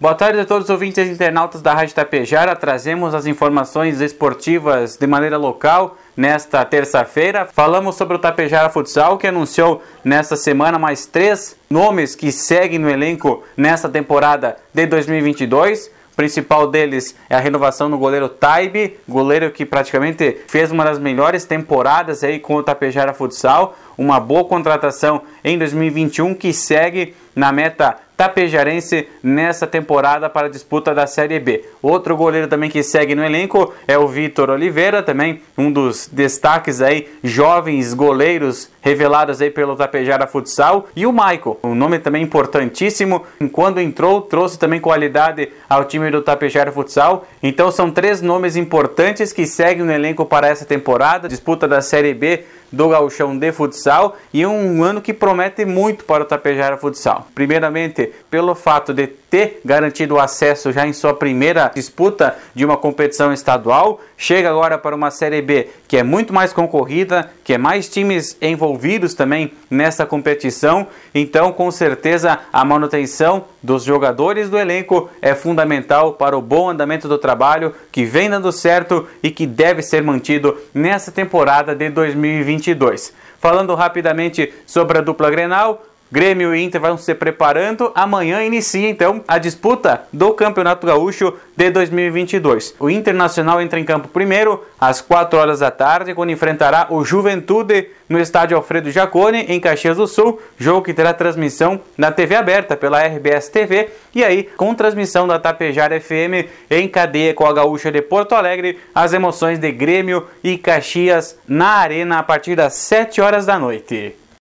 Boa tarde a todos os ouvintes e internautas da Rádio Tapejara. Trazemos as informações esportivas de maneira local nesta terça-feira. Falamos sobre o Tapejara Futsal, que anunciou nesta semana mais três nomes que seguem no elenco nesta temporada de 2022. O principal deles é a renovação no goleiro Taibe, goleiro que praticamente fez uma das melhores temporadas aí com o Tapejara Futsal, uma boa contratação em 2021 que segue na meta tapejarense nessa temporada para a disputa da Série B. Outro goleiro também que segue no elenco é o Vitor Oliveira, também um dos destaques aí, jovens goleiros revelados aí pelo Tapejara Futsal, e o Michael, um nome também importantíssimo, quando entrou trouxe também qualidade ao time do Tapejara Futsal. Então são três nomes importantes que seguem no elenco para essa temporada, disputa da Série B do Gauchão de Futsal e um ano que promete muito para o Tapejara Futsal. Primeiramente, pelo fato de ter garantido o acesso já em sua primeira disputa de uma competição estadual, chega agora para uma Série B que é muito mais concorrida, que é mais times envolvidos também nessa competição. Então, com certeza, a manutenção dos jogadores do elenco é fundamental para o bom andamento do trabalho que vem dando certo e que deve ser mantido nessa temporada de 2022. Falando rapidamente sobre a dupla Grenal, Grêmio e Inter vão se preparando. Amanhã inicia então a disputa do Campeonato Gaúcho de 2022. O Internacional entra em campo primeiro às 4 horas da tarde, quando enfrentará o Juventude no estádio Alfredo Jacone, em Caxias do Sul. Jogo que terá transmissão na TV aberta pela RBS TV e aí com transmissão da Tapejara FM em cadeia com a Gaúcha de Porto Alegre. As emoções de Grêmio e Caxias na Arena a partir das 7 horas da noite.